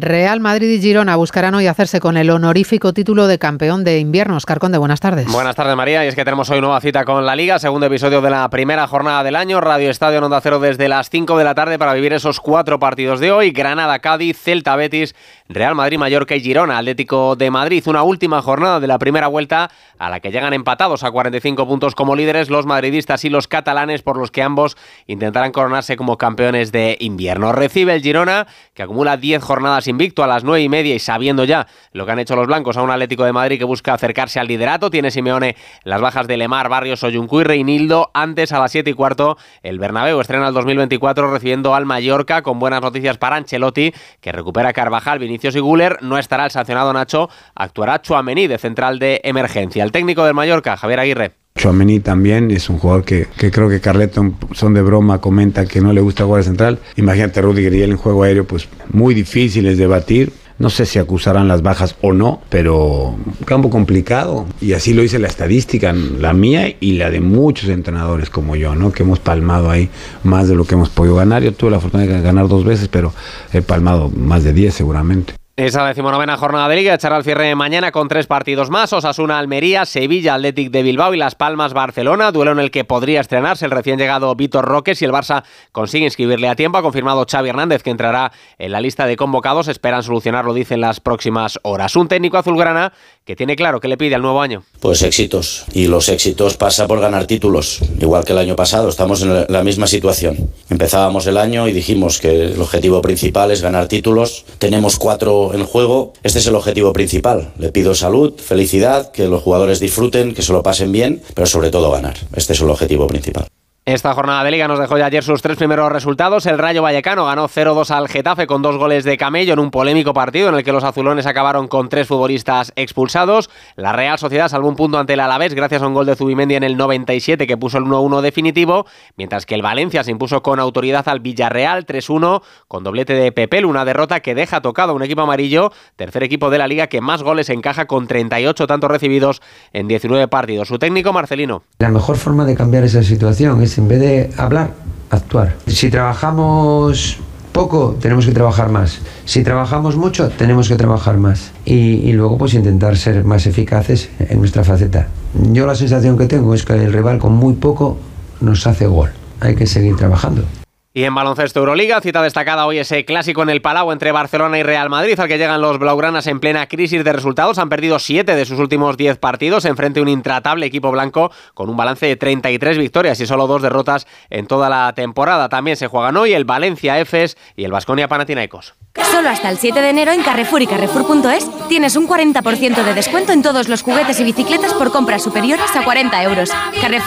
Real Madrid y Girona buscarán hoy hacerse con el honorífico título de campeón de invierno. Oscar Conde, buenas tardes. Buenas tardes, María. Y es que tenemos hoy nueva cita con la Liga, segundo episodio de la primera jornada del año. Radio Estadio en Onda Cero desde las 5 de la tarde para vivir esos cuatro partidos de hoy. Granada, Cádiz, Celta, Betis, Real Madrid, Mallorca y Girona. Atlético de Madrid. Una última jornada de la primera vuelta a la que llegan empatados a 45 puntos como líderes los madridistas y los catalanes, por los que ambos intentarán coronarse como campeones de invierno. Recibe el Girona, que acumula 10 jornadas invicto a las 9 y media y sabiendo ya lo que han hecho los blancos a un Atlético de Madrid que busca acercarse al liderato. Tiene Simeone las bajas de Lemar, Barrios, Oyuncu y Reinildo. Antes a las 7 y cuarto el Bernabéu estrena el 2024 recibiendo al Mallorca con buenas noticias para Ancelotti que recupera Carvajal, Vinicius y Guller. No estará el sancionado Nacho, actuará Chuamení de central de emergencia. El técnico del Mallorca, Javier Aguirre. Chuamení también es un jugador que, que, creo que Carleton, son de broma, comenta que no le gusta jugar central. Imagínate Rudiger y él en juego aéreo, pues muy difíciles de batir. No sé si acusarán las bajas o no, pero campo complicado. Y así lo dice la estadística, la mía y la de muchos entrenadores como yo, ¿no? Que hemos palmado ahí más de lo que hemos podido ganar. Yo tuve la fortuna de ganar dos veces, pero he palmado más de 10 seguramente. Esa decimonovena jornada de Liga echará al cierre mañana con tres partidos más. Osasuna, Almería, Sevilla, Athletic de Bilbao y Las Palmas, Barcelona. Duelo en el que podría estrenarse el recién llegado Víctor Roque si el Barça consigue inscribirle a tiempo. Ha confirmado Xavi Hernández que entrará en la lista de convocados. Esperan solucionarlo, dicen las próximas horas. Un técnico azulgrana que tiene claro que le pide al nuevo año. Pues éxitos. Y los éxitos pasa por ganar títulos. Igual que el año pasado. Estamos en la misma situación. Empezábamos el año y dijimos que el objetivo principal es ganar títulos. Tenemos cuatro en juego, este es el objetivo principal. Le pido salud, felicidad, que los jugadores disfruten, que se lo pasen bien, pero sobre todo ganar. Este es el objetivo principal. Esta jornada de liga nos dejó ya ayer sus tres primeros resultados. El Rayo Vallecano ganó 0-2 al Getafe con dos goles de Camello en un polémico partido en el que los azulones acabaron con tres futbolistas expulsados. La Real Sociedad salvó un punto ante el Alavés gracias a un gol de Zubimendi en el 97 que puso el 1-1 definitivo, mientras que el Valencia se impuso con autoridad al Villarreal 3-1 con doblete de Pepel, una derrota que deja tocado a un equipo amarillo, tercer equipo de la liga que más goles encaja con 38 tantos recibidos en 19 partidos. Su técnico Marcelino. La mejor forma de cambiar esa situación en vez de hablar, actuar. Si trabajamos poco, tenemos que trabajar más. Si trabajamos mucho, tenemos que trabajar más. Y, y, luego pues intentar ser más eficaces en nuestra faceta. Yo la sensación que tengo es que el rival con muy poco nos hace gol. Hay que seguir trabajando. Y en baloncesto Euroliga, cita destacada hoy ese clásico en el Palau entre Barcelona y Real Madrid, al que llegan los blaugranas en plena crisis de resultados. Han perdido 7 de sus últimos 10 partidos, enfrente a un intratable equipo blanco con un balance de 33 victorias y solo dos derrotas en toda la temporada. También se juegan hoy el Valencia Efes y el Vasconia Panathinaikos. Solo hasta el 7 de enero en Carrefour y Carrefour.es tienes un 40% de descuento en todos los juguetes y bicicletas por compras superiores a 40 euros. Carrefour